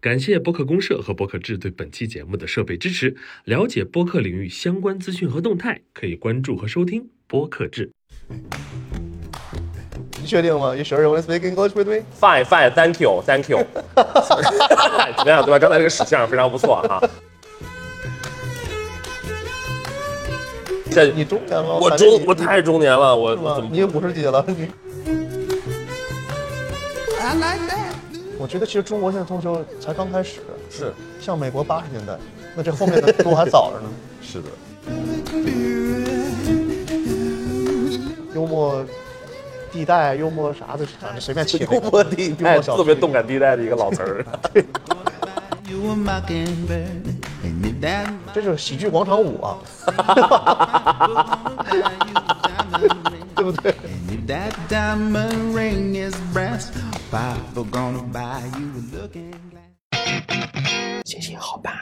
感谢播客公社和播客制对本期节目的设备支持。了解播客领域相关资讯和动态，可以关注和收听播客制。你确定吗？You sure you want to speak English with me? Fine, fine, thank you, thank you。怎么样，对吧？刚才这个史相非常不错哈。这你中年了，我中我太中年了，我我怎？么你五十几了，你。我觉得其实中国现在脱口秀才刚开始，是像美国八十年代，那这后面的路还早着呢。是的，幽默地带、幽默啥的，反正随便起个。幽默地带特别动感地带的一个老词儿。这是喜剧广场舞啊，对不对？That diamond ring is brass, Papa gonna buy you a looking glass. 行行好吧。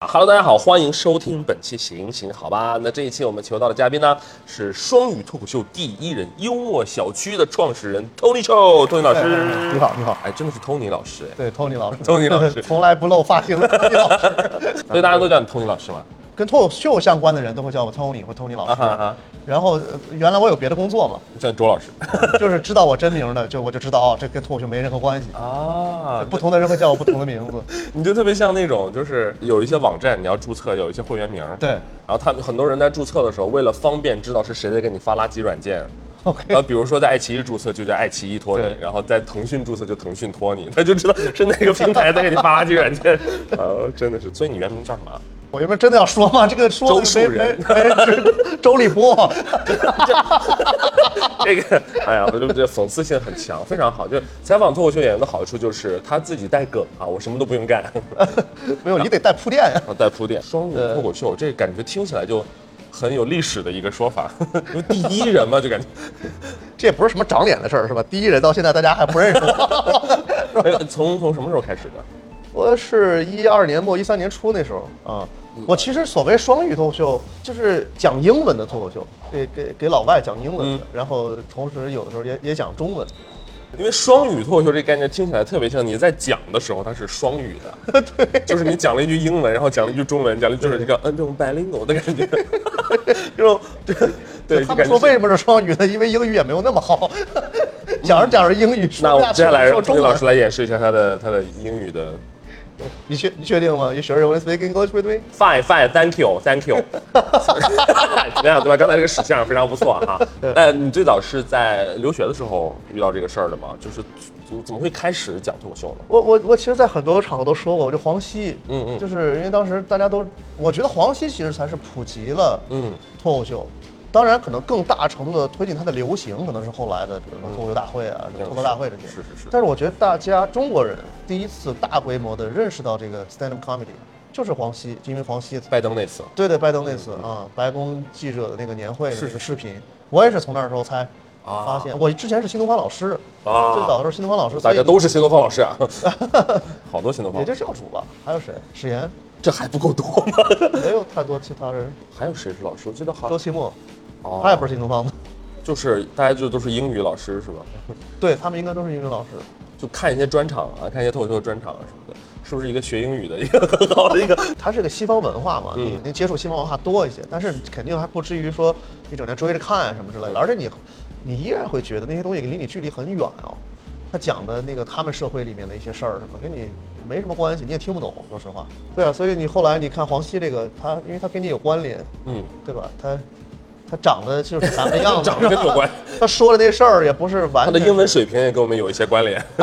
Hello，大家好，欢迎收听本期行行好吧。那这一期我们求到的嘉宾呢是双语脱口秀第一人，幽默小区的创始人 Tony Chou，Tony 老师。你好，你好。哎，真的是 Tony 老师哎，对，Tony 老师 Tony 老师从来不露发型的 Tony 老师，所以大家都叫你 Tony 老师吗？跟脱口秀相关的人都会叫我 Tony 或 Tony 老师。啊哈哈，然后呃原来我有别的工作嘛，叫卓老师。就是知道我真名的，就我就知道哦，这跟脱口秀没任何关系。啊，不同的人会叫我不同的名字。你就特别像那种，就是有一些网站你要注册，有一些会员名，对然后他们很多人在注册的时候，为了方便知道是谁在给你发垃圾软件，，OK，然后比如说在爱奇艺注册就叫爱奇艺托你对，然后在腾讯注册就腾讯托你，他就知道是哪个平台在给你发垃圾软件。呃，真的是，所以你原名叫什么？我原本真的要说吗？这个说周树没人没没 周立波，这个，哎呀，我就觉得讽刺性很强，非常好。就采访脱口秀演员的好处就是他自己带梗啊，我什么都不用干，没有你得带铺垫呀。然后带铺垫。双人脱口秀，这感觉听起来就很有历史的一个说法，因为第一人嘛，就感觉。这也不是什么长脸的事儿，是吧？第一人到现在大家还不认识我。哎从从什么时候开始的？我是一二年末一三年初那时候啊，我其实所谓双语脱口秀就是讲英文的脱口秀，给给给老外讲英文的，然后同时有的时候也也讲中文。因为双语脱口秀这个概念听起来特别像你在讲的时候它是双语的，对，就是你讲了一句英文，然后讲了一句中文，讲了就是这个嗯这种 bilingual 的感觉，这种对对，他们感觉。说为什么是双语呢？因为英语也没有那么好，讲着讲着英语说那我们接下来让说中文钟老师。来演示一下他的他的英语的。你确你确定吗？You sure you want to speak English with me? Fine, fine, thank you, thank you。怎么样，对吧？刚才这个使相非常不错哈。呃，你最早是在留学的时候遇到这个事儿的吗？就是怎怎么会开始讲脱口秀呢？我我我其实，在很多场合都说过，我就黄西，嗯嗯就是因为当时大家都，我觉得黄西其实才是普及了嗯脱口秀，当然可能更大程度的推进它的流行，可能是后来的，比如说脱口秀大会啊、脱口大会这些。是是是但是我觉得大家中国人第一次大规模的认识到这个 stand up comedy，就是黄西，因为黄西拜登那次。对对，拜登那次啊，白宫记者的那个年会的那个视频，我也是从那时候才发现。我之前是新东方老师，啊最早的时候新东方老师，大家都是新东方老师啊，好多新东方也，就教主吧，还有谁？史岩，这还不够多吗？没有太多其他人。还有谁是老师？我记得好周奇墨，哦他也不是新东方的，就是大家就都是英语老师是吧？对他们应该都是英语老师。就看一些专场啊，看一些脱口秀的专场啊什么的，是不是一个学英语的一个很好的一个？他是个西方文化嘛，嗯你你接触西方文化多一些，但是肯定还不至于说你整天追着看啊什么之类的，而且你你依然会觉得那些东西离你距离很远哦。他讲的那个他们社会里面的一些事儿什么，跟你没什么关系，你也听不懂，说实话。对啊，所以你后来你看黄西这个，他因为他跟你有关联，嗯，对吧？他他长得就是咱们的样子，长得跟有关，他说的那事儿也不是完他的英文水平也跟我们有一些关联。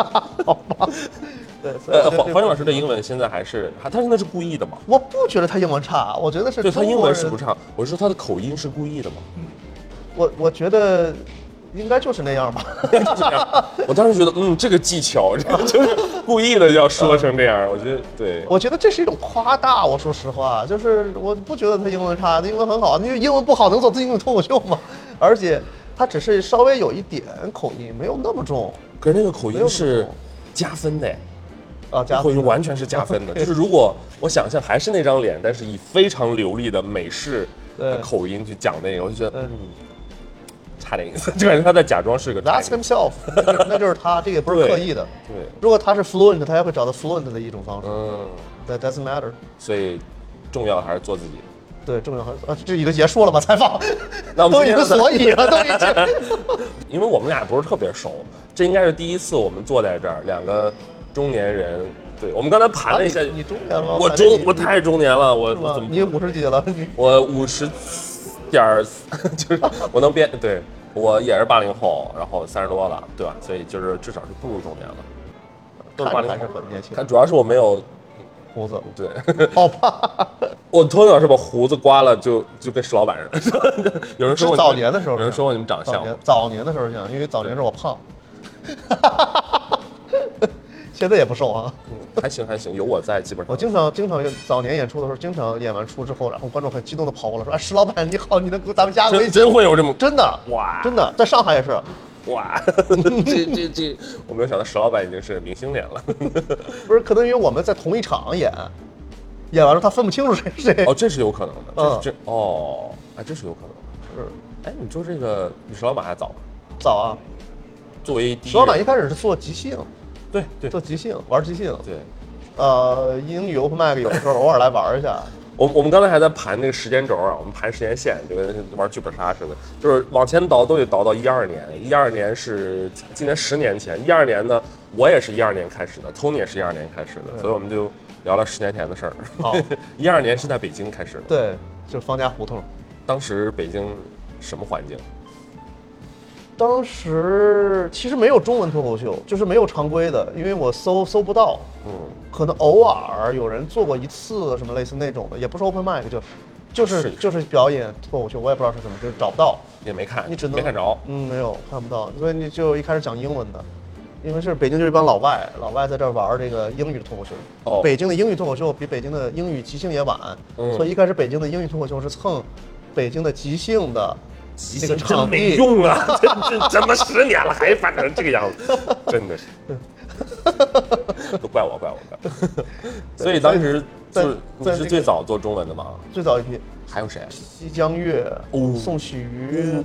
好吧？对，所以呃，黄黄英老师的英文现在还是，他他现在是故意的吗？我不觉得他英文差，我觉得是对他英文是不差，我是说他的口音是故意的吗？我我觉得应该就是那样吧。我当时觉得，嗯，这个技巧，这 个就是故意的要说成这样。我觉得对，我觉得这是一种夸大。我说实话，就是我不觉得他英文差，他英文很好。因为英文不好能做英语脱口秀吗？而且他只是稍微有一点口音，没有那么重可是那个口音是加分的，啊。加口音完全是加分的。就是如果我想象还是那张脸，但是以非常流利的美式的口音去讲那个，我就觉得，对 就感觉他在假装是个 That's himself，那就是他，这个也不是刻意的。对，如果他是 fluent，他也会找到 fluent 的一种方式。嗯，That doesn't matter。所以重要还是做自己。对，重要还是啊，这已经结束了吗？采访 那我们都已经所以了，都已经。因为我们俩不是特别熟，这应该是第一次我们坐在这儿，两个中年人。对，我们刚才盘了一下，啊你你中年了吗我中我太中年了，我我怎么你五十几了？你我五十点儿，就是我能编，对我也是八零后，然后三十多了，对吧？所以就是至少是步入中年了，都是八零还是。很年轻但，。主要是我没有，胡子，对好吧。我从小是把胡子刮了就就跟石老板似的。有人说我早年的时候有人说我你们长得像早年，早年的时候像，因为早年时候我胖，现在也不瘦啊。嗯还行还行，有我在，基本上我经常经常早年演出的时候，经常演完出之后，然后观众很激动的跑过来说：“哎，石老板你好，你能给咱们加个微真信真会有这么？”真的哇真的，在上海也是。哇，这这这，我没有想到石老板已经是明星脸了。不是，可能因为我们在同一场演，演完了他分不清楚谁是谁。哦，这是有可能的，这这哦，哎，这是有可能的。是哎，你说这个比石老板还早，早啊，作为石老板一开始是做即兴，对对做即兴，玩即兴。对，呃，英语 open mic 有的时候偶尔来玩一下。我我们刚才还在盘那个时间轴啊，我们盘时间线，就跟玩剧本杀似的，就是往前倒都得倒到一二年，一二年是今年十年前，一二年呢，我也是一二年开始的，Tony 也是一二年开始的，所以我们就聊了十年前的事儿。好 一二年是在北京开始的，对，就是方家胡同。当时北京什么环境？当时其实没有中文脱口秀，就是没有常规的，因为我搜搜不到，嗯，可能偶尔有人做过一次什么类似那种的，也不是 open mic，就就是是。就是表演脱口秀，我也不知道是怎么，就是找不到，也没看，你只能没看着。嗯，没有看不到，所以你就一开始讲英文的，因为是北京就是一帮老外，老外在这儿玩这个英语的脱口秀。哦。北京的英语脱口秀比北京的英语即兴也晚，嗯。所以一开始北京的英语脱口秀是蹭北京的即兴的那个真没。用啊！这这怎么十年了还反成这个样子，真的是，都怪我怪我怪我。所以当时就是你是最早做中文的吗？最早一批还有谁？西江月、哦宋喜瑜，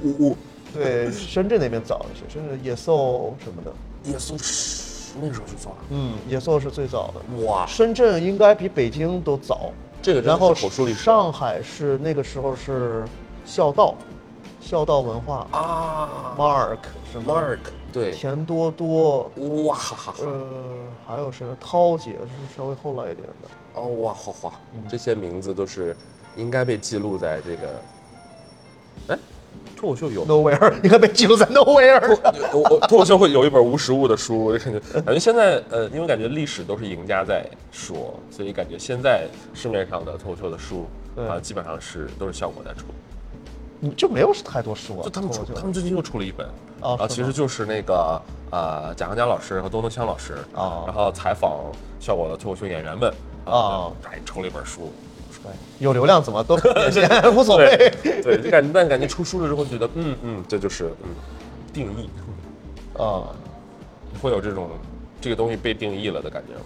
对，深圳那边早一些，深圳野兽什么的，野兽是那时候就做了。嗯，野兽是最早的。哇，深圳应该比北京都早，这个然后上海是那个时候是孝道，孝道文化啊，Mark 是吗，Mark 对，钱多多，哇。哈哈哈，呃，还有谁呢？涛姐是稍微后来一点的。哦哇好哗，这些名字都是应该被记录在这个，哎，脱口秀有。Nowhere 应该被记录在 Nowhere。我我脱口秀会有一本无实物的书，我就感觉感觉现在呃，因为感觉历史都是赢家在说，所以感觉现在市面上的脱口秀的书对。啊，基本上是都是效果在出。你就没有太多书啊？就他们他们最近又出了一本，啊，其实就是那个呃贾行家老师和东东香老师哦然后采访效果的脱口秀演员们哦还出了一本书。对，有流量怎么都 无所谓。对，就感觉但感觉出书了之后觉得，嗯嗯，这就是嗯定义，啊，会有这种这个东西被定义了的感觉吗？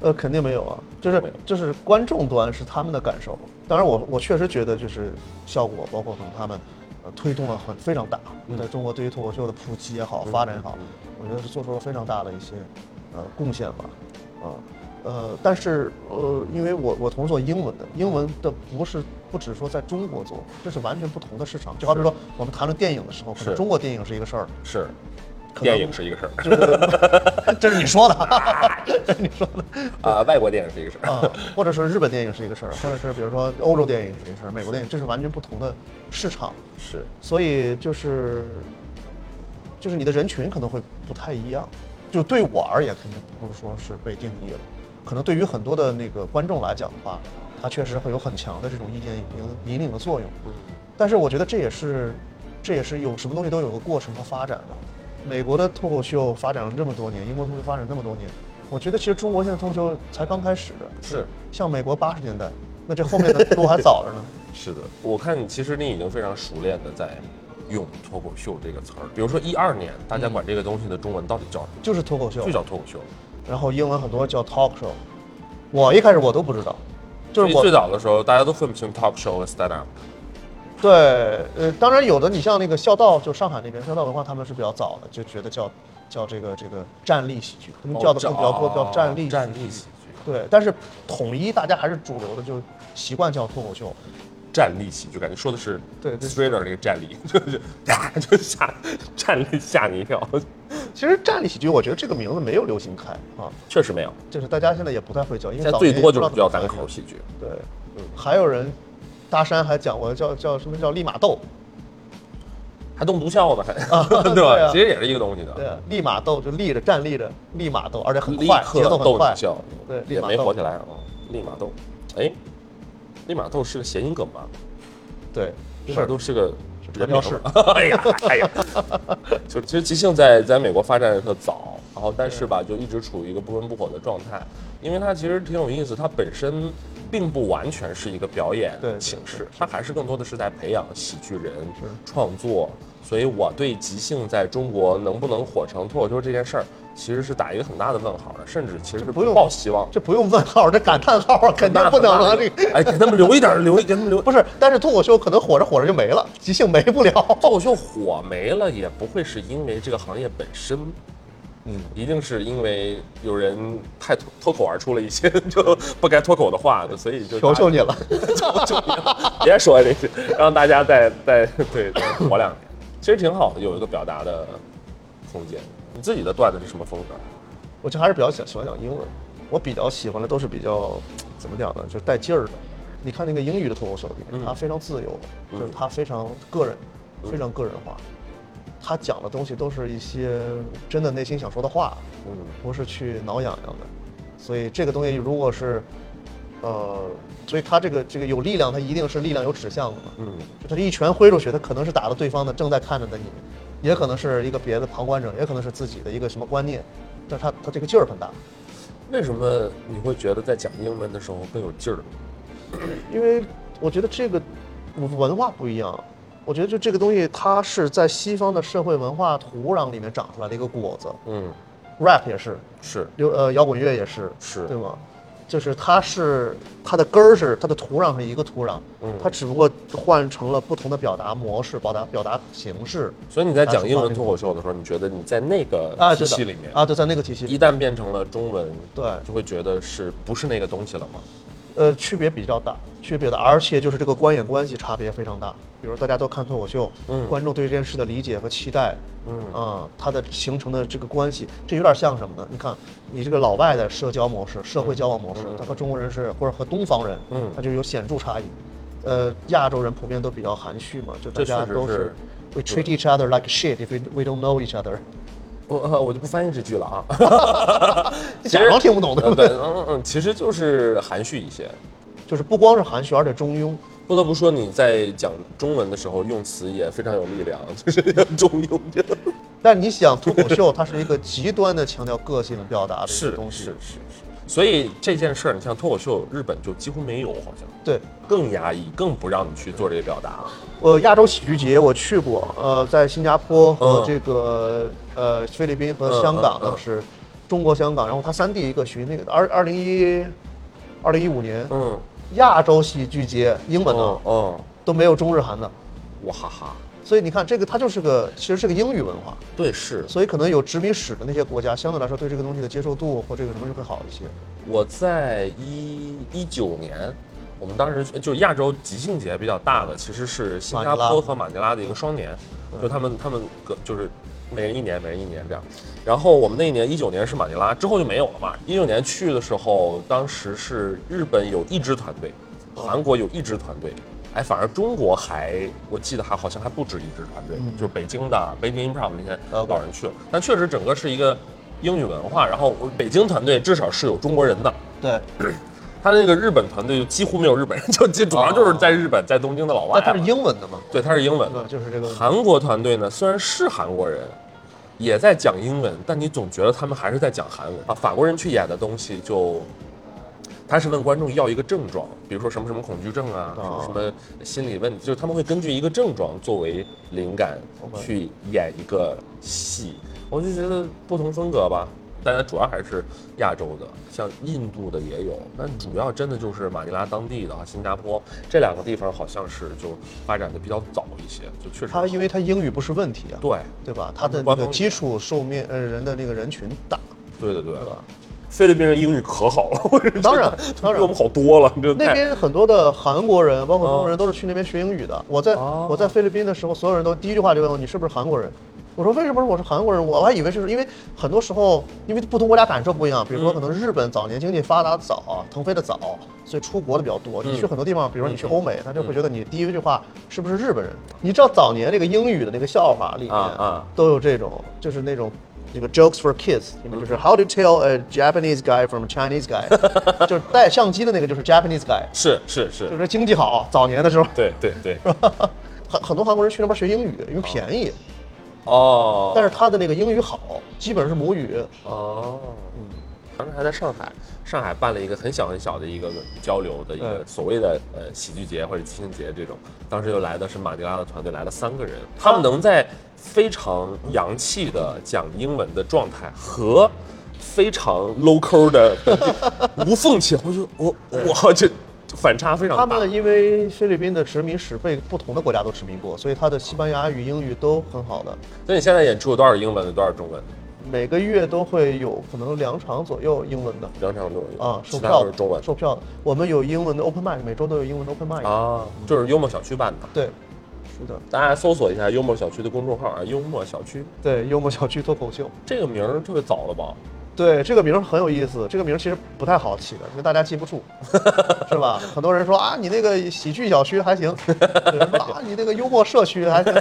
呃，肯定没有啊，就是就是观众端是他们的感受。当然我，我确实觉得就是效果，包括可能他们呃推动了很非常大，嗯在中国对于脱口秀的普及也好，发展也好，我觉得是做出了非常大的一些呃贡献吧，啊呃，但是呃，因为我我同做英文的，英文的不是不只说在中国做，这是完全不同的市场。就好比说我们谈论电影的时候，可能是。中国电影是一个事儿，是，电影是一个事儿，这是你说的，这是你说的。啊，外国电影是一个事儿，啊，或者说日本电影是一个事儿，或者是比如说欧洲电影是一个事儿，美国电影这是完全不同的市场，是所以就是就是你的人群可能会不太一样。就对我而言，肯定不是说是被定义了，可能对于很多的那个观众来讲的话，他确实会有很强的这种意见引引领的作用。但是我觉得这也是这也是有什么东西都有个过程和发展的。美国的脱口秀发展了这么多年，英国脱口秀发展这么多年，我觉得其实中国现在脱口秀才刚开始。是像美国八十年代，那这后面的路还早着呢。是的，我看你其实你已经非常熟练的在用脱口秀这个词儿，比如说一二年，大家管这个东西的中文到底叫什么？就是脱口秀就，叫脱口秀。然后英文很多叫 talk show。我一开始我都不知道，就是最最早的时候，大家都分不清 talk show 和 stand up。对，呃，当然有的，你像那个孝道，就上海那边孝道文化，他们是比较早的，就觉得叫叫这个这个站立喜剧，他们叫的更比较多叫站立站立喜剧，对，但是统一大家还是主流的，就习惯叫脱口秀。站立喜剧，感觉说的是对对 Strader 那个站立，就是 呀，就吓站立吓你一跳，其实站立喜剧，我觉得这个名字没有流行开啊，确实没有，就是大家现在也不太会叫，因为现在早最多就是叫单口喜剧。对，嗯，还有人，大山还讲过叫叫什么叫利马斗，还动不笑呢，还。对 对啊。吧？其实也是一个东西的，对，立马斗就立着站立着，立马斗，而且很立快，节刻奏很快。逗你，笑，对立也马斗没火起来啊。立马斗，哎，立马斗是个谐音梗吧？对，立马斗是个人名传教士。吧。哎呀，哎呀，就其实即兴在在美国发展的特早，然后但是吧，就一直处于一个不温不火的状态，因为它其实挺有意思，它本身并不完全是一个表演形式，它还是更多的是在培养喜剧人创作。所以我对即兴在中国能不能火成脱口秀这件事儿，其实是打一个很大的问号的，甚至其实是不用抱希望。这不用问号，这感叹号啊，肯定 不能啊，这个哎，给他们留一点儿，留一给他们留。不是，但是脱口秀可能火着火着就没了，即兴没不了。脱口秀火没了，也不会是因为这个行业本身，嗯，一定是因为有人太脱脱口而出了一些 就不该脱口的话，所以就求求你了，求求你了，别说这些，让大家再再对再活两年，其实挺好的，有一个表达的空间。你自己的段子是什么风格？我就还是比较喜喜欢讲英文，我比较喜欢的都是比较怎么讲呢，就是带劲儿的。你看那个英语的脱口秀里面，嗯它非常自由，嗯就是他非常个人，非常个人化。他讲的东西都是一些真的内心想说的话，嗯不是去挠痒痒的。所以这个东西如果是，呃，所以他这个这个有力量，他一定是力量有指向的嘛。嗯，就他这一拳挥出去，他可能是打到对方的正在看着的你，也可能是一个别的旁观者，也可能是自己的一个什么观念，但是他他这个劲儿很大，为什么你会觉得在讲英文的时候更有劲儿？因为我觉得这个文化不一样，我觉得就这个东西，它是在西方的社会文化土壤里面长出来的一个果子嗯，，rap 也是，是流呃摇滚乐也是，是对吗？就是它是它的根儿是它的土壤是一个土壤，嗯它只不过换成了不同的表达模式、表达表达形式所以你在讲英文脱口秀的时候，你觉得你在那个体系里面啊，对，在那个体系里一旦变成了中文，对就会觉得是不是那个东西了吗？呃，区别比较大，区别大，而且就是这个观演关系差别非常大。比如大家都看脱口秀，嗯观众对这件事的理解和期待，嗯啊、它的形成的这个关系，这有点像什么呢？你看，你这个老外的社交模式、社会交往模式，它和中国人是或者和东方人，嗯它就有显著差异。呃，亚洲人普遍都比较含蓄嘛，就大家都是 we treat each other like shit if we we don't know each other。我呃我就不翻译这句了啊。你假装听不懂对不对，对？嗯嗯，其实就是含蓄一些。就是不光是含蓄，而且中庸。不得不说，你在讲中文的时候用词也非常有力量，就是中庸这个。但你想，脱口秀它是一个极端的强调个性的表达的一是个东西，是是是。所以这件事儿，你像脱口秀，日本就几乎没有，好像对。更压抑，更不让你去做这个表达。呃，亚洲喜剧节我去过，呃，在新加坡和嗯这个、呃菲律宾和香港嗯嗯嗯当时，中国香港，然后它三地一个巡那个二二零一二零一五年、嗯，亚洲喜剧节英文的、哦哦，都没有中日韩的，哇哈哈，所以你看这个它就是个其实是个英语文化，对是。所以可能有殖民史的那些国家相对来说对这个东西的接受度或这个什么就会好一些。我在一一九年，我们当时就是亚洲即兴节比较大的，其实是新加坡和马尼拉的一个双年，就他们他们各就是每人一年，每人一年这样。然后我们那一年一九年是马尼拉，之后就没有了嘛。一九年去的时候，当时是日本有一支团队，韩国有一支团队。哎，反而中国还，我记得还好像还不止一支团队，就是北京的北京 Improv 那些老人去了，但确实整个是一个英语文化。然后北京团队至少是有中国人的，对，他那个日本团队就几乎没有日本人，就就主要就是在日本、在东京的老外但它是。英文的嘛，对，他是英文？的。就是这个韩国团队呢，虽然是韩国人，也在讲英文，但你总觉得他们还是在讲韩文啊。法国人去演的东西就。他是问观众要一个症状，比如说什么什么恐惧症啊，什么什么心理问题，就是他们会根据一个症状作为灵感去演一个戏。我就觉得不同风格吧，但它主要还是亚洲的，像印度的也有，但主要真的就是马尼拉当地的啊，新加坡这两个地方好像是就发展的比较早一些，就确实。他因为他英语不是问题啊，对。对吧？他的那个基础受面呃人的那个人群大，对的对的。对吧，菲律宾人英语可好了，当然当然。比我们好多了，这那边很多的韩国人，包括中国人，都是去那边学英语的。我在哦。我在菲律宾的时候，所有人都第一句话就问我你是不是韩国人？我说为什么我是韩国人？我还以为是因为很多时候因为不同国家感受不一样，比如说可能日本早年经济发达早，腾飞的早，所以出国的比较多。你去很多地方，比如说你去欧美，他就会觉得你第一句话是不是日本人？你知道早年这个英语的那个笑话里面都有这种，就是那种。那个 jokes for kids，就是 how to tell a Japanese guy from a Chinese guy，就是带相机的那个就是 Japanese guy，是是是。就，是经济好，早年的时候，对对对，很很多韩国人去那边学英语，因为便宜，哦，但是他的那个英语好，基本上是母语。哦，嗯，当时还在上海，上海办了一个很小很小的一个交流的一个所谓的呃喜剧节或者即兴节这种，当时又来的是马尼拉的团队，来了三个人，他们能在非常洋气的讲英文的状态和非常 local 的 无缝切换，我就我我这反差非常大。他们因为菲律宾的殖民史被不同的国家都殖民过，所以他的西班牙语、英语都很好的。那你现在演出有多少英文的，多少中文？每个月都会有可能两场左右英文的两场左右啊，售票都是中文售票的。我们有英文的 open mic，每周都有英文的 open mic。啊，就是幽默小区办的。对，是的，大家搜索一下幽默小区的公众号啊，幽默小区对，幽默小区脱口秀。这个名儿特别早了吧？对，这个名儿很有意思。这个名儿其实不太好起的，因为大家记不住，是吧？很多人说啊，你那个喜剧小区还行，有人说啊，你那个幽默社区还行。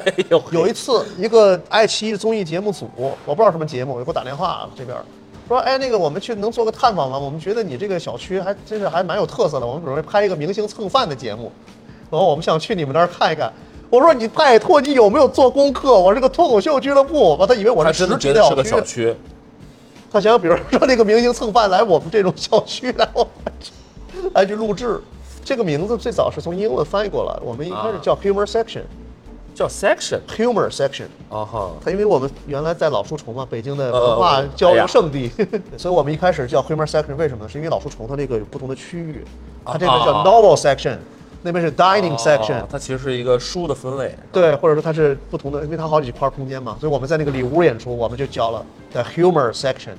有一次，一个爱奇艺综艺节目组，我不知道什么节目，就给我打电话这边说，哎，那个我们去能做个探访吗？我们觉得你这个小区还真是还蛮有特色的，我们准备拍一个明星蹭饭的节目，然后我们想去你们那儿看一看。我说你拜托，你有没有做功课？我是个脱口秀俱乐部，他以为我他是真的觉得是个小区，他想，比如说那个明星蹭饭来我们这种小区来，我们来去录制。这个名字最早是从英文翻译过来，我们一开始叫 humor section，humor、叫 Section Humor。section。啊哈，他因为我们原来在老书虫嘛，北京的文呃化呃交流圣地，所以我们一开始叫 humor section。为什么呢？是因为老书虫它那个有不同的区域，它这个叫啊 novel section，那边是 dining section。哦它其实是一个书的分类。对，或者说它是不同的，因为它好几块空间嘛，所以我们在那个里屋演出，我们就叫了 the humor section。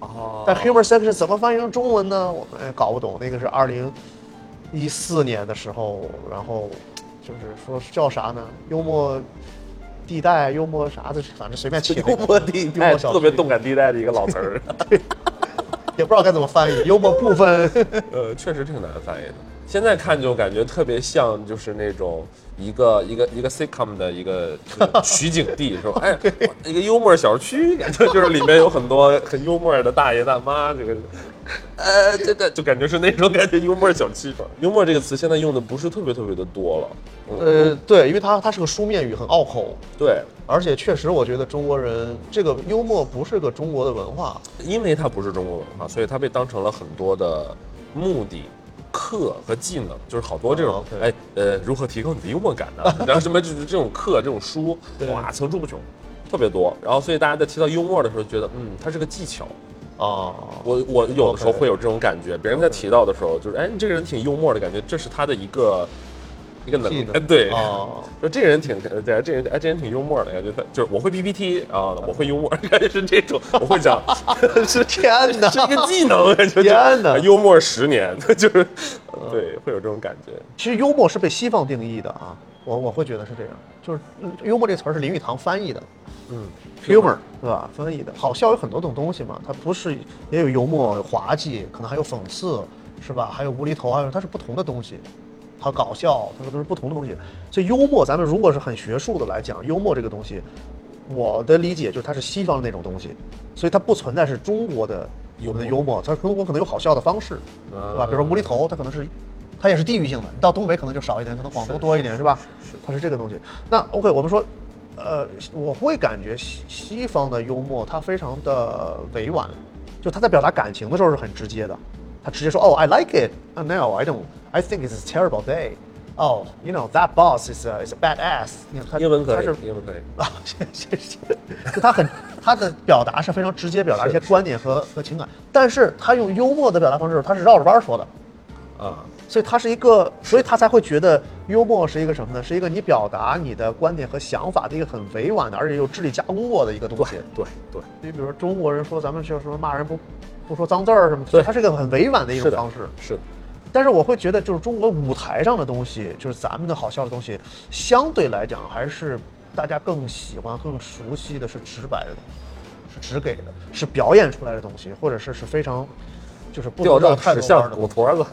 哦但 humor section 怎么翻译成中文呢？我们也搞不懂。那个是二零一四年的时候，然后就是说叫啥呢？幽默地带，幽默啥的，反正随便起。幽默地带，幽默小区特别动感地带的一个老词儿。也不知道该怎么翻译。幽默部分，呃，确实挺难翻译的。现在看就感觉特别像，就是那种一个一个一个 sitcom 的一个取景地，是吧？哎，一个幽默小区，感觉就是里面有很多很幽默的大爷大妈，这个，呃，这个就感觉是那种感觉幽默小区。幽默这个词现在用的不是特别特别的多了。嗯，呃，对，因为它它是个书面语，很拗口，对，而且确实我觉得中国人这个幽默不是个中国的文化。因为它不是中国文化，所以它被当成了很多的目的。课和技能就是好多这种哎呃，如何提高你的幽默感呢？然后什么就是这种课、这种书，哇，层出不穷，特别多。然后所以大家在提到幽默的时候，觉得嗯，它是个技巧。啊，我我有的时候会有这种感觉，别人在提到的时候，就是哎，你这个人挺幽默的感觉，这是他的一个一个能力技能。哎，对，哦说这个人挺对，这人哎，这人挺幽默的感觉，他就是我会 PPT 啊，我会幽默，感觉是这种，我会讲，是天哪！是一个技能，感觉天哪幽默十年，就是对，会有这种感觉。其实幽默是被西方定义的啊，我我会觉得是这样，就是嗯幽默这词儿是林语堂翻译的，嗯，humor 对吧？翻译的，好笑有很多种东西嘛，它不是也有幽默、有滑稽，可能还有讽刺，是吧？还有无厘头，还有它是不同的东西，它搞笑，它都是不同的东西。所以幽默，咱们如果是很学术的来讲，幽默这个东西，我的理解就是它是西方的那种东西，所以它不存在是中国的我们的幽默，它中国可能有好笑的方式，对吧？比如说无厘头，它可能是。它也是地域性的，你到东北可能就少一点，可能广东多一点，是吧？它是这个东西。那 OK，我们说，呃，我会感觉西西方的幽默它非常的委婉，就他在表达感情的时候是很直接的，他直接说，哦，I like it，啊、no I don't I think it's a terrible day，哦、you know that boss is a is a badass，英文可以他是，英文可以。啊，谢谢谢，就他很他的表达是非常直接表达一些观点和和情感，但是他用幽默的表达方式，他是绕着弯儿说的，啊，所以他是一个，所以他才会觉得幽默是一个什么呢？是一个你表达你的观点和想法的一个很委婉的，而且有智力加工过的一个东西对。对对，你比如说中国人说咱们就说骂人不不说脏字儿什么，对它是一个很委婉的一种方式。是的，但是我会觉得，就是中国舞台上的东西，就是咱们的好笑的东西，相对来讲还是大家更喜欢、更熟悉的是直白的东西，是直给的，是表演出来的东西，或者是是非常就是不能绕太多的。骨坨子，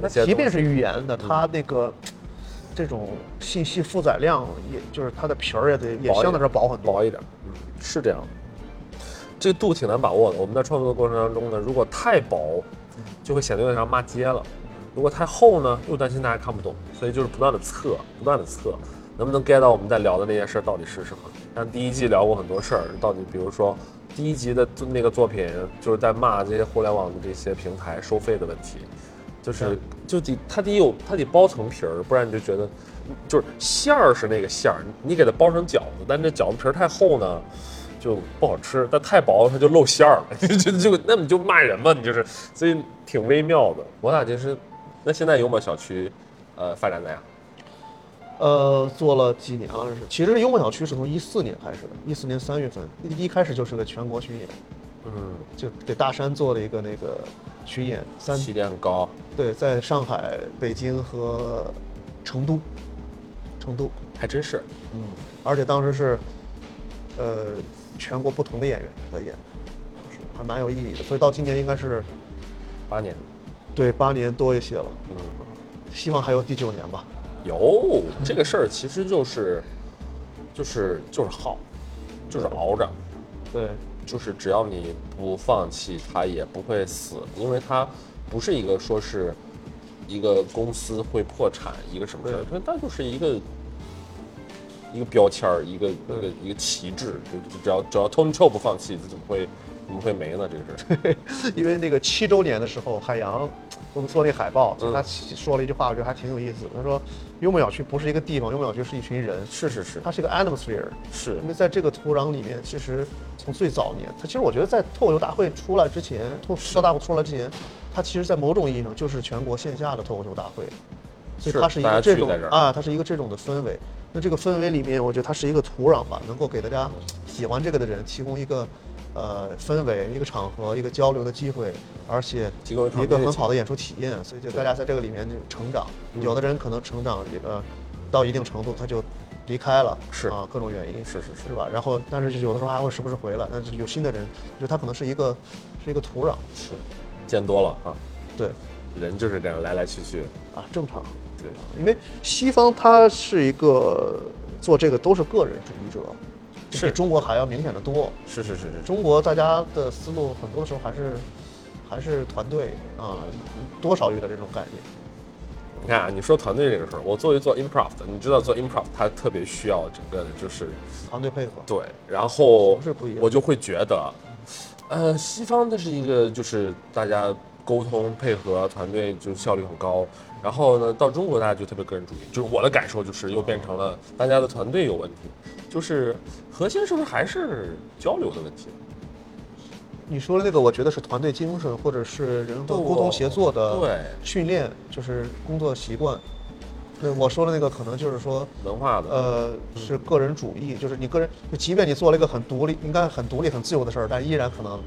那即便是东西语言的，它那个这种信息负载量，也就是它的皮儿也得也相对来说薄很多。薄一点，嗯，是这样的。这度挺难把握的。我们在创作的过程当中呢，如果太薄，就会显得有点像骂街了；如果太厚呢，又担心大家看不懂，所以就是不断的测，不断的测，能不能 get 到我们在聊的那件事儿到底是什么？像第一季聊过很多事儿，到底比如说第一集的那个作品就是在骂这些互联网的这些平台收费的问题，就是就得它得有它得包层皮儿，不然你就觉得就是馅儿是那个馅儿，你给它包成饺子，但这饺子皮儿太厚呢。就不好吃，但太薄它就露馅儿了，就就就那你就骂人嘛，你就是，所以挺微妙的。我俩其实，那现在幽默小区，呃，发展咋样？呃，做了几年了是？其实幽默小区是从一四年开始的，一四年三月份，一一开始就是个全国巡演，嗯，就给大山做了一个那个巡演，三起点很高，对，在上海、北京和成都，成都，还真是。嗯，而且当时是，呃，全国不同的演员在演，是还蛮有意义的。所以到今年应该是八年，对八年多一些了，嗯，希望还有第九年吧。有这个事儿，其实就是，就是就是耗，就是熬着，对，就是只要你不放弃，它也不会死，因为它不是一个说是一个公司会破产，一个什么事儿，它它就是一个一个标签儿，一个一个一个旗帜，就就只要只要 Tony Chou 不放弃，它怎么会怎么会没呢？这个是，因为那个七周年的时候，海洋我们做那海报，他说了一句话，我觉得还挺有意思。他说，幽默小区不是一个地方，幽默小区是一群人，是是是它是一个 atmosphere。是因为在这个土壤里面，其实从最早年，他其实我觉得在脱口秀大会出来之前，脱口秀大会出来之前，他其实在某种意义上就是全国线下的脱口秀大会，所以是它是一个这种这啊，它是一个这种的氛围。那这个氛围里面，我觉得它是一个土壤吧，能够给大家喜欢这个的人提供一个呃氛围、一个场合、一个交流的机会，而且提供一个很好的演出体验。所以就大家在这个里面就成长，有的人可能成长呃到一定程度他就离开了，是啊各种原因。是是是是吧？然后，但是有的时候还会时不时回来，但是有新的人，就他可能是一个是一个土壤，是，见多了啊，对人就是这样来来去去，啊，正常。对，因为西方它是一个做这个都是个人主义者，是比中国还要明显的多。是是是是，中国大家的思路很多的时候还是还是团队啊，多少有点这种概念。你看啊，你说团队这个事儿，我作为做 improv 的，你知道做 improv 它特别需要整个的就是团队配合，对，然后不是不一样我就会觉得，呃，西方它是一个就是大家沟通配合，团队就是效率很高。然后呢，到中国大家就特别个人主义，就是我的感受就是又变成了大家的团队有问题，就是核心是不是还是交流的问题？你说的那个，我觉得是团队精神，或者是人和沟通协作的对训练，就是工作习惯。对我说的那个，可能就是说，文化的，呃，是个人主义，就是你个人，就即便你做了一个很独立、应该很独立、很自由的事儿，但依然可能，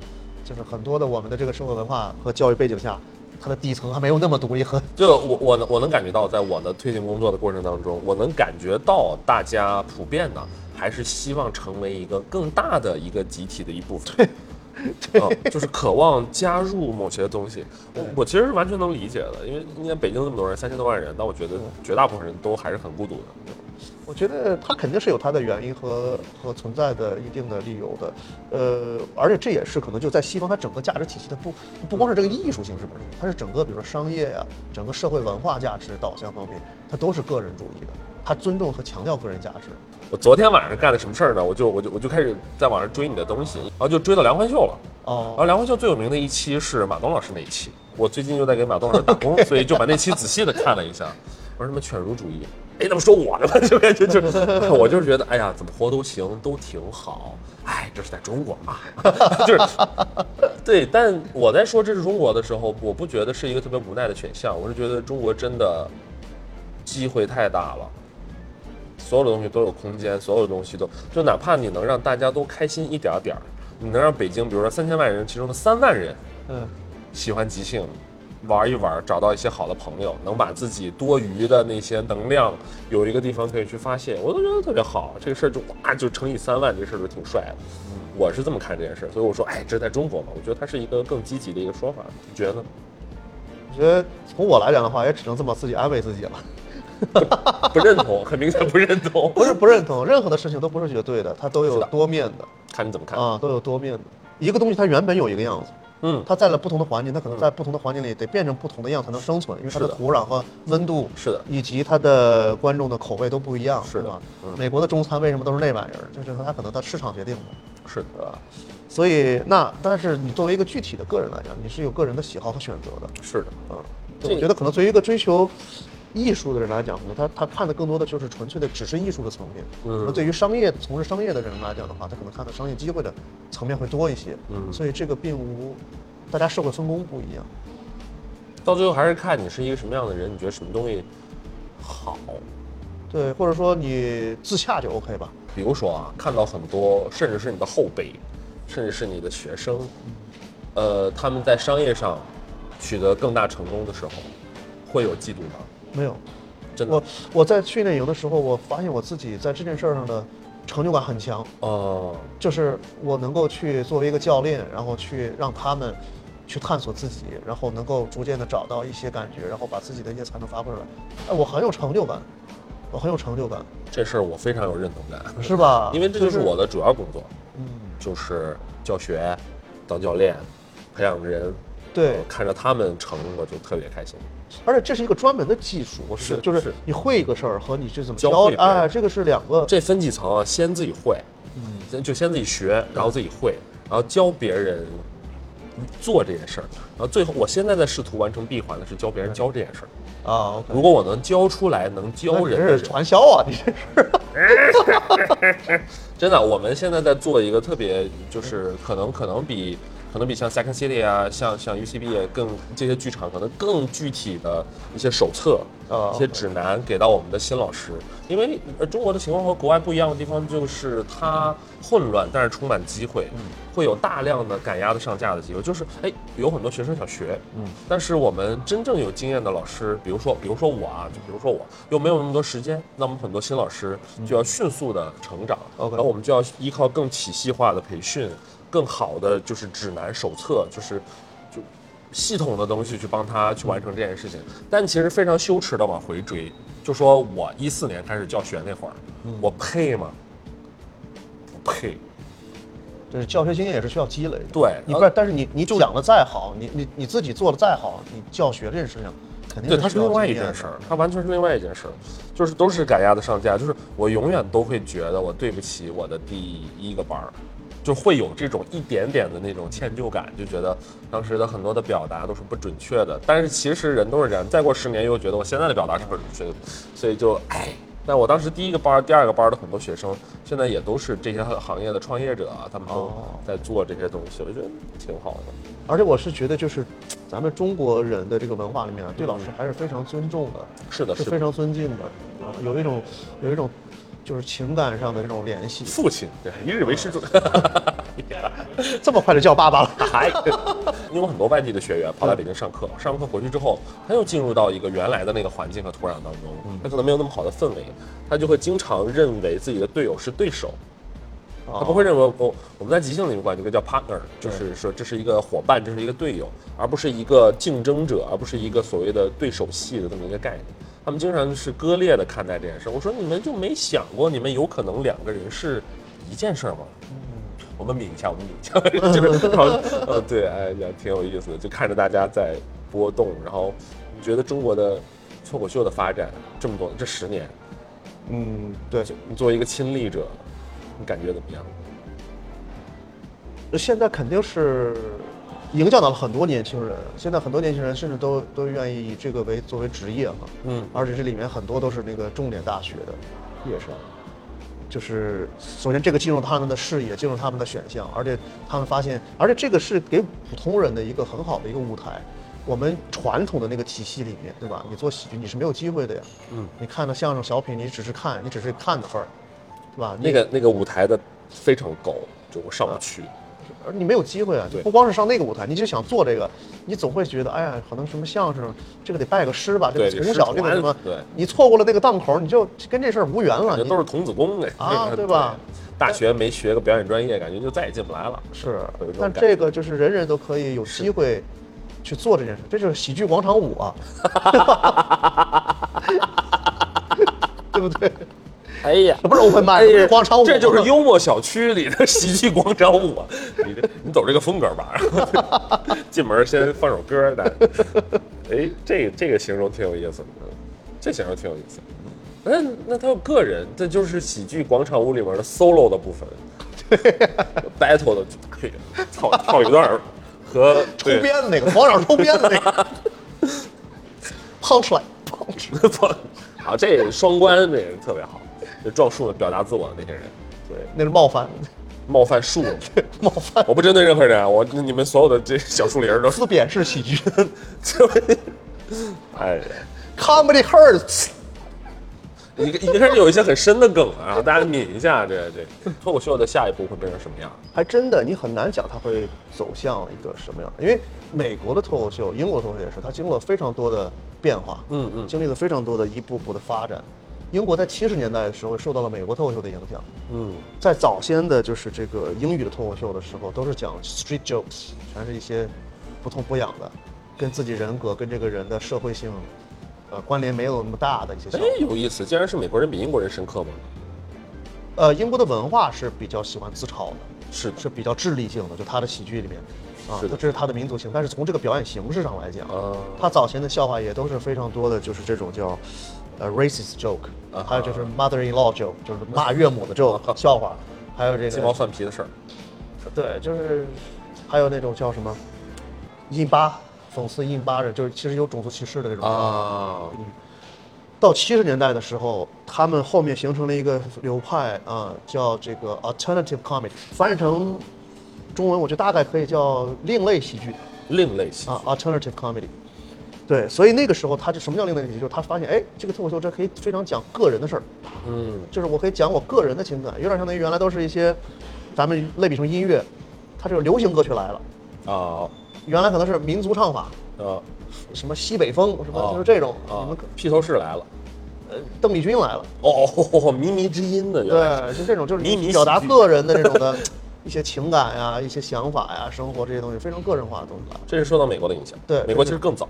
就是很多的我们的这个社会文化和教育背景下，它的底层还没有那么独立和就我我能我能感觉到，在我的推进工作的过程当中，我能感觉到大家普遍呢还是希望成为一个更大的一个集体的一部分。对，就是渴望加入某些东西。我我其实是完全能理解的，因为你看北京那么多人，三千多万人，但我觉得绝大部分人都还是很孤独的。我觉得它肯定是有它的原因和和存在的一定的理由的，呃，而且这也是可能就在西方，它整个价值体系它不不光是这个艺术性是本身，它是整个比如说商业呀、整个社会文化价值导向方面，它都是个人主义的，它尊重和强调个人价值。我昨天晚上干的什么事儿呢？我就我就我就开始在网上追你的东西，然后就追到梁欢秀了。哦然后哦，梁欢秀最有名的一期是马东老师那一期，我最近又在给马东老师打工，所以就把那期仔细的看了一下。我说什么犬儒主义哎，怎么说我呢？就感觉就是，我就是觉得，哎呀，怎么活都行，都挺好。哎，这是在中国嘛，就是对。但我在说这是中国的时候，我不觉得是一个特别无奈的选项，我是觉得中国真的机会太大了。所有的东西都有空间，所有的东西都就哪怕你能让大家都开心一点点儿，你能让北京，比如说三千万人其中的三万人嗯，喜欢即兴，玩一玩，找到一些好的朋友，能把自己多余的那些能量有一个地方可以去发泄，我都觉得特别好。这个事儿就哇就乘以三万，这事儿就挺帅的。我是这么看这件事，所以我说，哎，这在中国嘛，我觉得它是一个更积极的一个说法。你觉得呢？我觉得从我来讲的话，也只能这么自己安慰自己了。不认同，很明显不认同。不是不认同，任何的事情都不是绝对的，它都有多面的。看你怎么看。啊，都有多面的。一个东西它原本有一个样子，嗯，它在了不同的环境，它可能在不同的环境里得变成不同的样才能生存，因为它的土壤和温度是的。以及它的观众的口味都不一样，是吧？嗯？美国的中餐为什么都是那玩意儿？就是说它可能它市场决定的，是的，所以那但是你作为一个具体的个人来讲，你是有个人的喜好和选择的，是的，嗯，我觉得可能作为一个追求艺术的人来讲，可能他他看的更多的就是纯粹的只是艺术的层面。嗯那对于商业从事商业的人来讲的话，他可能看的商业机会的层面会多一些。嗯所以这个并无大家社会分工不一样。到最后还是看你是一个什么样的人，你觉得什么东西好。对，或者说你自洽就 OK 吧。比如说啊，看到很多，甚至是你的后辈，甚至是你的学生，呃，他们在商业上取得更大成功的时候，会有嫉妒吗？没有，真的我我在训练营的时候，我发现我自己在这件事儿上的成就感很强。哦，就是我能够去作为一个教练，然后去让他们去探索自己，然后能够逐渐的找到一些感觉，然后把自己的一些才能发挥出来。哎，我很有成就感，我很有成就感，这事儿我非常有认同感，是吧？因为这就是我的主要工作，嗯，就是教学、当教练、培养人。对，看着他们成，我就特别开心。而且这是一个专门的技术，我是就是是你会一个事儿和你这怎么教教会，别人哎，这个是两个。这分几层啊？先自己会，嗯，就先自己学，然后自己会，然后教别人做这件事儿，然后最后，我现在在试图完成闭环的是教别人教这件事儿。啊如果我能教出来，能教人，传销啊，你这是。真的，我们现在在做一个特别，就是可能可能比可能比像 Second City 啊，像像 UCB 更这些剧场可能更具体的一些手册、啊一些指南给到我们的新老师，因为呃中国的情况和国外不一样的地方就是它混乱，但是充满机会，会有大量的赶鸭子上架的机会，就是哎有很多学生想学，嗯，但是我们真正有经验的老师，比如说比如说我啊，就比如说我又没有那么多时间，那我们很多新老师就要迅速的成长，OK。然后我们就要依靠更体系化的培训，更好的就是指南手册，就是就系统的东西去帮他去完成这件事情。但其实非常羞耻的往回追，就说我一四年开始教学那会儿，我配吗？不配。就是教学经验也是需要积累的。对你不是，但是你你讲的再好，你你你自己做的再好，你教学这件事情肯定对，它是另外一件事儿，它完全是另外一件事儿，就是都是赶鸭子上架，就是我永远都会觉得我对不起我的第一个班儿，就会有这种一点点的那种歉疚感，就觉得当时的很多的表达都是不准确的，但是其实人都是这样，再过十年又觉得我现在的表达是不准确的，所以就哎。但我当时第一个班、第二个班的很多学生，现在也都是这些行业的创业者啊，他们都哦在做这些东西，我觉得挺好的。而且我是觉得，就是咱们中国人的这个文化里面啊，对老师还是非常尊重的，是的，是的，是非常尊敬的，啊，有一种有一种就是情感上的这种联系。父亲对一日为师准。这么快就叫爸爸了？还因为有很多外地的学员跑来北京上课，上完课回去之后，他又进入到一个原来的那个环境和土壤当中，他可能没有那么好的氛围，他就会经常认为自己的队友是对手，他不会认为我我们在即兴里面管这个叫 partner，就是说这是一个伙伴，这是一个队友，而不是一个竞争者，而不是一个所谓的对手戏的这么一个概念。他们经常是割裂的看待这件事。我说你们就没想过，你们有可能两个人是一件事儿吗？我们抿一下，我们抿一下，就是，呃，对，哎呀，挺有意思的，就看着大家在波动，然后你觉得中国的脱口秀的发展这么多这十年，嗯，对。你作为一个亲历者，你感觉怎么样？现在肯定是影响到了很多年轻人。现在很多年轻人甚至都都愿意以这个为作为职业哈，嗯而且这里面很多都是那个重点大学的毕业生。就是首先这个进入他们的视野，进入他们的选项，而且他们发现，而且这个是给普通人的一个很好的一个舞台。我们传统的那个体系里面，对吧？你做喜剧你是没有机会的呀。嗯，你看到相声小品，你只是看，你只是看的份儿，对吧？那个那个舞台的非常高，就我上不去。而你没有机会啊！你对不光是上那个舞台，你就想做这个，你总会觉得，哎呀，可能什么相声，这个得拜个师吧，这个从小这个什么，对你错过了那个档口，你就跟这事儿无缘了。你这都是童子功哎，啊对吧？大学没学个表演专业，感觉就再也进不来了。是但这个就是人人都可以有机会去做这件事，这就是喜剧广场舞啊，对不对？哎呀，不是 open mic，哎广场舞这就是幽默小区里的喜剧广场舞。啊！你这你走这个风格吧，进门先放首歌的。哎，这个这个形容挺有意思的，这形容挺有意思的。那那他有个人，这就是喜剧广场舞里面的 solo 的部分，battle 的这个跳跳一段儿和抽鞭子那个，广场抽鞭子那个，胖出来，抛出来。好，这双关这个特别好，这撞树的表达自我的那些人，对，那是冒犯，冒犯树，冒犯，我不针对任何人啊，我你们所有的这小树林儿都是自贬式喜剧。哎呀，，comedy hurts。一个一开始有一些很深的梗啊，大家抿一下对对。脱口秀的下一步会变成什么样？还真的，你很难讲它会走向一个什么样，因为美国的脱口秀，英国脱口秀也是，它经过了非常多的变化，嗯嗯。经历了非常多的一步步的发展。英国在七十年代的时候受到了美国脱口秀的影响，嗯，在早先的就是这个英语的脱口秀的时候，都是讲 street jokes，全是一些不痛不痒的，跟自己人格跟这个人的社会性，呃，关联没有那么大的一些笑哎话。，有意思，竟然是美国人比英国人深刻吗？呃，英国的文化是比较喜欢自嘲的，是的是比较智力性的，就他的喜剧里面，啊是，这是他的民族性。但是从这个表演形式上来讲，啊他早前的笑话也都是非常多的，就是这种叫呃 racist joke，啊还有就是 mother-in-law joke，就是骂岳母的 joke 笑话，还有这个鸡毛蒜皮的事儿，对，就是还有那种叫什么印巴讽刺印巴人，就是其实有种族歧视的那种。啊，到七十年代的时候，他们后面形成了一个流派啊，叫这个 alternative comedy，翻译成中文，我觉得大概可以叫另类喜剧。另类喜剧。啊，alternative comedy。对，所以那个时候他就什么叫另类喜剧？就是他发现，哎，这个脱口秀这可以非常讲个人的事儿，嗯，就是我可以讲我个人的情感，有点相当于原来都是一些咱们类比成音乐，它这个流行歌曲来了，啊原来可能是民族唱法，呃什么西北风，什么哦就是这种，你啊们，披头士来了，呃邓丽君来了。哦，靡靡之音的，对，就这种就是迷迷表达个人的这种的一些情感呀、一些想法呀、生活这些东西，非常个人化的东西。这是受到美国的影响，对美国其实更早，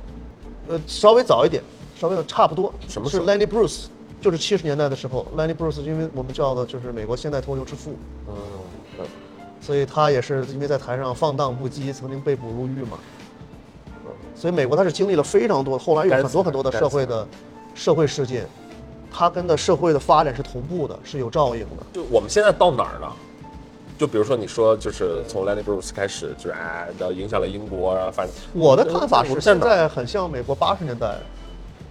呃，稍微早一点，稍微差不多。什么是 Lenny Bruce，就是七十年代的时候，Lenny Bruce，因为我们叫的就是美国现代脱口秀之父，嗯，所以他也是因为在台上放荡不羁，曾经被捕入狱嘛。嗯所以美国他是经历了非常多，后来有很多很多的社会的社会事件，它跟的社会的发展是同步的，是有照应的。就我们现在到哪儿了？就比如说你说，就是从 Lenny Bruce 开始，就是啊，然后影响了英国啊，反正我的看法是，现在很像美国八十年代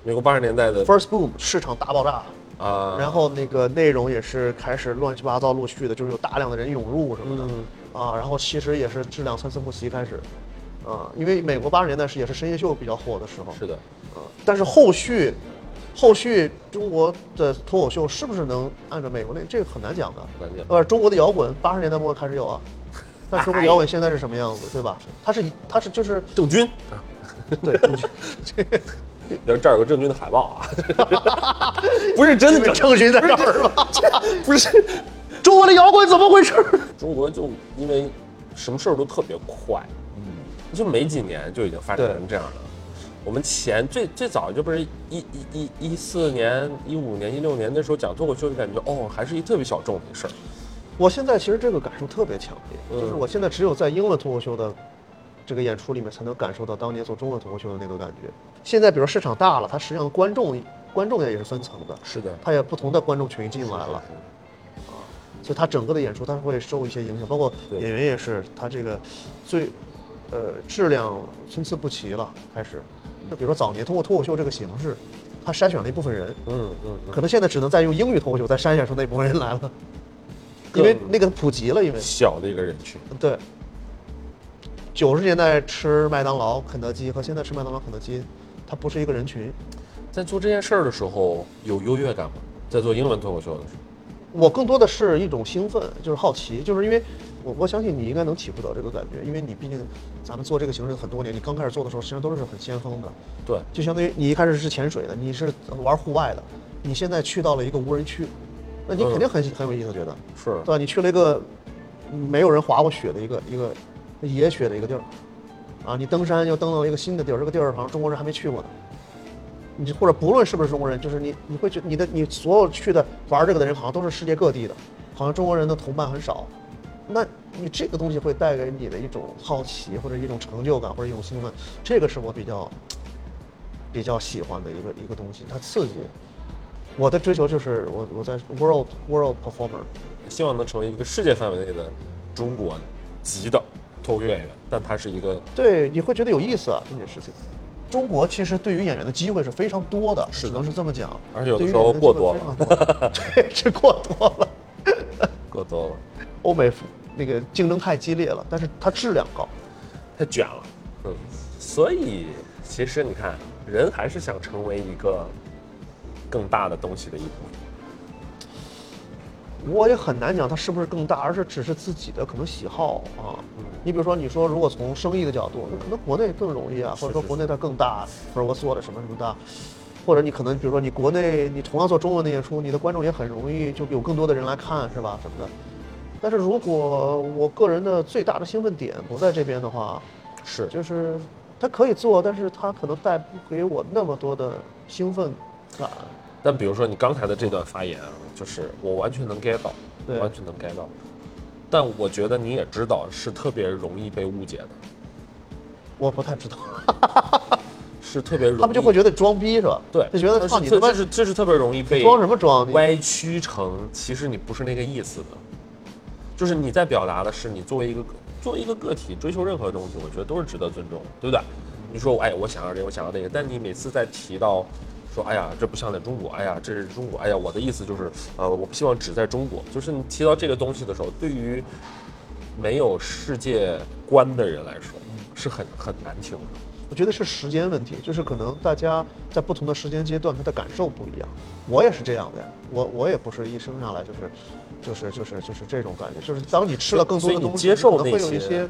美国八十年代的 first boom 市场大爆炸，啊，然后那个内容也是开始乱七八糟陆续的，就是有大量的人涌入什么的，嗯啊，然后其实也是质量参差不齐开始，啊，因为美国八十年代是也是深夜秀比较火的时候，是的，啊，但是后续，后续中国的脱口秀是不是能按照美国那这个很难讲的，很难讲。呃，中国的摇滚八十年代末开始有啊，那中国摇滚现在是什么样子，对吧？它是它是就是郑钧，对，郑钧。这儿有个郑钧的海报啊，不是真的。郑郑钧在这儿吧？不是。中国的摇滚怎么回事？中国就因为什么事儿都特别快，嗯，就没几年就已经发展成这样了。我们前最最早就不是一一一一四年、一五年、一六年那时候讲脱口秀，就感觉哦，还是一特别小众的事儿。我现在其实这个感受特别强烈，嗯就是我现在只有在英文脱口秀的这个演出里面，才能感受到当年做中文脱口秀的那个感觉。现在比如市场大了，它实际上观众观众也也是分层的，是的，它也不同的观众群进来了，所以它整个的演出它会受一些影响，包括演员也是，他这个最呃质量参差不齐了，开始。就比如说早年通过脱口秀这个形式，他筛选了一部分人，嗯嗯嗯，可能现在只能再用英语脱口秀再筛选出那部分人来了，因为那个普及了，因为小的一个人群，对。九十年代吃麦当劳、肯德基和现在吃麦当劳、肯德基，它不是一个人群。在做这件事儿的时候有优越感吗？在做英文脱口秀的时候，我更多的是一种兴奋，就是好奇，就是因为我我相信你应该能体会到这个感觉，因为你毕竟咱们做这个形式很多年，你刚开始做的时候，实际上都是很先锋的，对，就相当于你一开始是潜水的，你是玩户外的，你现在去到了一个无人区，那你肯定很、很有意思，觉得是对吧？你去了一个没有人滑过雪的一个一个野雪的一个地儿，啊，你登山又登到一个新的地儿，这个地儿好像中国人还没去过呢。你或者不论是不是中国人，就是你你会觉得你的你所有去的玩这个的人好像都是世界各地的，好像中国人的同伴很少。那你这个东西会带给你的一种好奇，或者一种成就感，或者一种兴奋，这个是我比较比较喜欢的一个一个东西，它刺激。我的追求就是我我在 world world performer，希望能成为一个世界范围内的中国级的脱口秀演员，但他是一个对，你会觉得有意思啊这件事情。中国其实对于演员的机会是非常多的，只能是这么讲。而且有的时候过多非常多对，是过多了。过多了，欧美那个竞争太激烈了，但是它质量高。太卷了，嗯，所以其实你看，人还是想成为一个更大的东西的一部分。我也很难讲它是不是更大，而是只是自己的可能喜好啊。你比如说，你说如果从生意的角度，那可能国内更容易啊，或者说国内它更大，或者我做的什么什么大，或者你可能比如说你国内你同样做中文的演出，你的观众也很容易就有更多的人来看，是吧？什么的。但是如果我个人的最大的兴奋点不在这边的话，是，就是它可以做，但是它可能带不给我那么多的兴奋感。但比如说你刚才的这段发言啊，就是我完全能 get 到，对完全能 get 到。但我觉得你也知道是特别容易被误解的，我不太知道，是特别容易，他们就会觉得装逼是吧？对，就觉得这操你他妈是这是这是特别容易被装什么装？你歪曲成其实你不是那个意思的，就是你在表达的是你作为一个作为一个个体追求任何东西，我觉得都是值得尊重的，对不对？你说哎，我想要这个，我想要那个，但你每次在提到说哎呀，这不像在中国，哎呀，这是中国，哎呀，我的意思就是呃，我不希望只在中国，就是你提到这个东西的时候，对于没有世界观的人来说是很很难听的。我觉得是时间问题，就是可能大家在不同的时间阶段，他的感受不一样。我也是这样的呀，我我也不是一生下来就是，就是就是就是这种感觉，就是当你吃了更多的东西，接受可能会有一些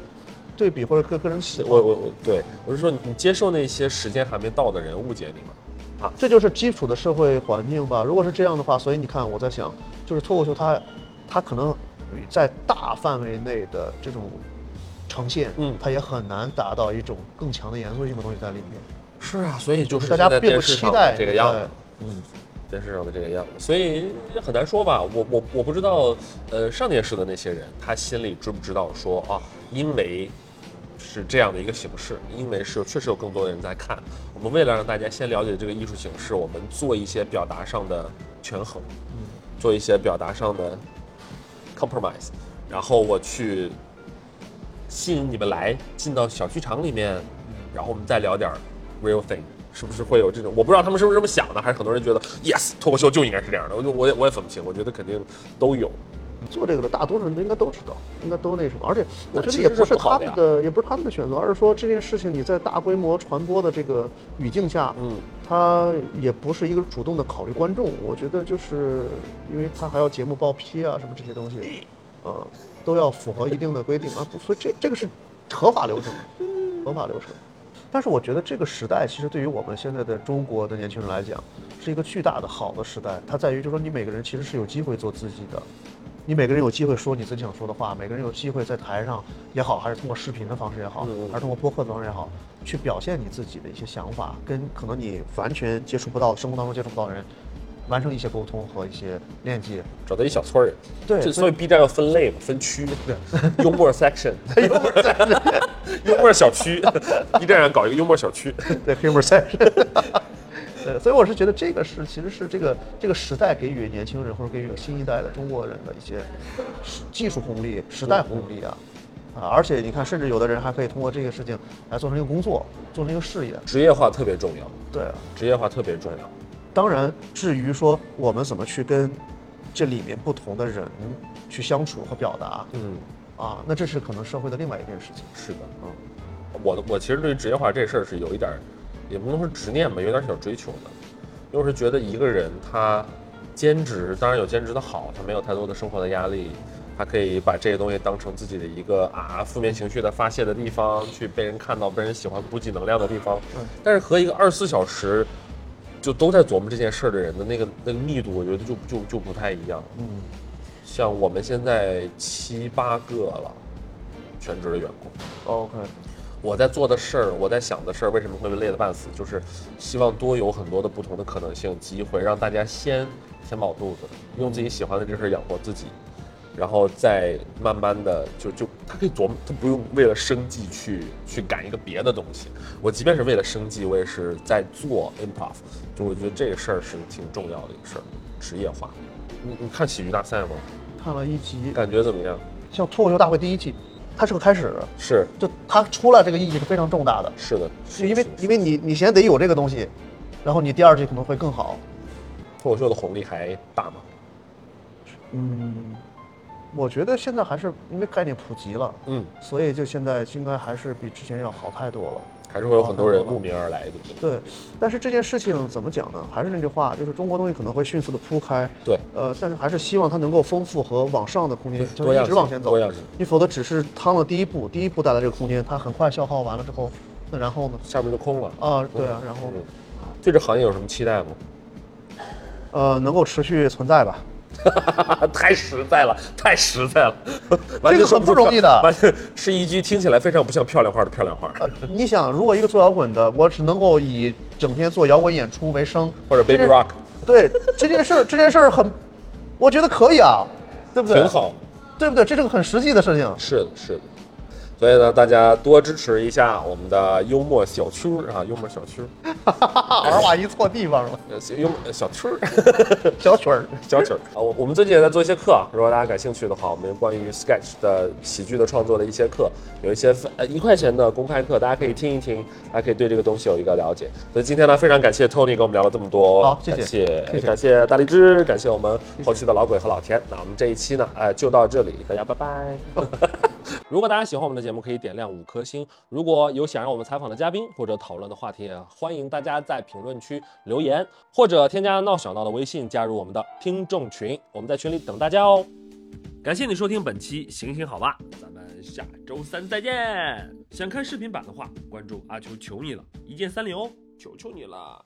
对比或者个个人喜好。我我我对我是说，你接受那些时间还没到的人误解你吗？啊这就是基础的社会环境吧。如果是这样的话，所以你看，我在想，就是脱口秀它，它可能在大范围内的这种呈现，嗯它也很难达到一种更强的严肃性的东西在里面。是啊，所以就是大家并不期待这个样子，嗯，电视上的这个样子，所以很难说吧。我我我不知道，呃，上电视的那些人，他心里知不知道说啊，因为是这样的一个形式，因为是确实有更多的人在看。我们为了让大家先了解这个艺术形式，我们做一些表达上的权衡，做一些表达上的 compromise，然后我去吸引你们来进到小剧场里面，然后我们再聊点 real thing，是不是会有这种？我不知道他们是不是这么想的，还是很多人觉得 yes 脱口秀就应该是这样的。我就我也我也分不清，我觉得肯定都有。做这个的大多数人都应该都知道，应该都那什么，而且我觉得也不是他们的，也不是他们的选择，而是说这件事情你在大规模传播的这个语境下，嗯，他也不是一个主动的考虑观众，我觉得就是因为他还要节目报批啊什么这些东西，啊，都要符合一定的规定啊，不所以这这个是合法流程，合法流程。但是我觉得这个时代其实对于我们现在的中国的年轻人来讲，是一个巨大的好的时代。它在于就是说你每个人其实是有机会做自己的，你每个人有机会说你自己想说的话，每个人有机会在台上也好，还是通过视频的方式也好，还是通过播客的方式也好，去表现你自己的一些想法，跟可能你完全接触不到、生活当中接触不到的人，完成一些沟通和一些链接。找到一小撮人，对这所以 B 站要分类嘛，分区，幽默 section，幽默 section，幽默小区，B 站上搞一个幽默小区，对 humor section。对，所以我是觉得这个是其实是这个这个时代给予年轻人或者给予新一代的中国人的一些时技术红利、时代红利啊。啊，而且你看，甚至有的人还可以通过这个事情来做成一个工作，做成一个事业。职业化特别重要，对啊，职业化特别重要。当然，至于说我们怎么去跟这里面不同的人去相处和表达，嗯，啊，那这是可能社会的另外一件事情。是的，嗯，我我其实对于职业化这事儿是有一点儿，也不能说执念吧，有点小追求的，就是觉得一个人他兼职，当然有兼职的好，他没有太多的生活的压力，他可以把这些东西当成自己的一个啊负面情绪的发泄的地方，去被人看到、被人喜欢、补给能量的地方。嗯但是和一个二十四小时就都在琢磨这件事儿的人的那个那个密度，我觉得就就就不太一样。嗯，像我们现在七八个了，全职的员工。OK，我在做的事儿，我在想的事儿，为什么会被累得半死？就是希望多有很多的不同的可能性、机会，让大家先填饱肚子，用自己喜欢的这事儿养活自己，然后再慢慢的就就他可以琢磨，他不用为了生计去去赶一个别的东西。我即便是为了生计，我也是在做 improv，就我觉得这个事儿是挺重要的一个事儿，职业化。你你看喜剧大赛吗？看了一集，感觉怎么样？像脱口秀大会第一季，它是个开始，是就它出来这个意义是非常重大的，是的，是因为因为你你先得有这个东西，然后你第二季可能会更好。脱口秀的红利还大吗？嗯，我觉得现在还是因为概念普及了，嗯，所以就现在应该还是比之前要好太多了。还是会有很多人慕名而来，对但是这件事情怎么讲呢？还是那句话，就是中国东西可能会迅速的铺开，对，呃，但是还是希望它能够丰富和往上的空间，就是一直往前走。你否则只是趟了第一步，第一步带来这个空间，它很快消耗完了之后，那然后呢？下面就空了。啊，对啊，然后嗯，对这行业有什么期待吗？呃，能够持续存在吧。太实在了，太实在了，完全这个很不容易的完全是一句听起来非常不像漂亮话的漂亮话，呃，你想，如果一个做摇滚的，我只能够以整天做摇滚演出为生，或者 baby rock，对这件事儿，这件事儿很，我觉得可以啊，对不对？挺，好。对不对？这是个很实际的事情。是的，是的。所以呢，大家多支持一下我们的幽默小区儿啊，幽默小区儿，儿化一错地方了，呃幽默小区儿。小曲儿。小曲儿啊，我我们最近也在做一些课啊，如果大家感兴趣的话，我们关于 sketch 的喜剧的创作的一些课，有一些分呃一块钱的公开课，大家可以听一听，大家可以对这个东西有一个了解。所以今天呢，非常感谢 Tony 跟我们聊了这么多，好谢谢感谢大荔枝，感谢我们后期的老鬼和老田。那我们这一期呢，呃，就到这里，大家拜拜。如果大家喜欢我们的节目，可以点亮五颗星。如果有想让我们采访的嘉宾或者讨论的话题，也欢迎大家在评论区留言，或者添加闹小闹的微信加入我们的听众群，我们在群里等大家哦。感谢你收听本期《行行好吧》，咱们下周三再见。想看视频版的话，关注阿球求你了，一键三连哦，求求你了。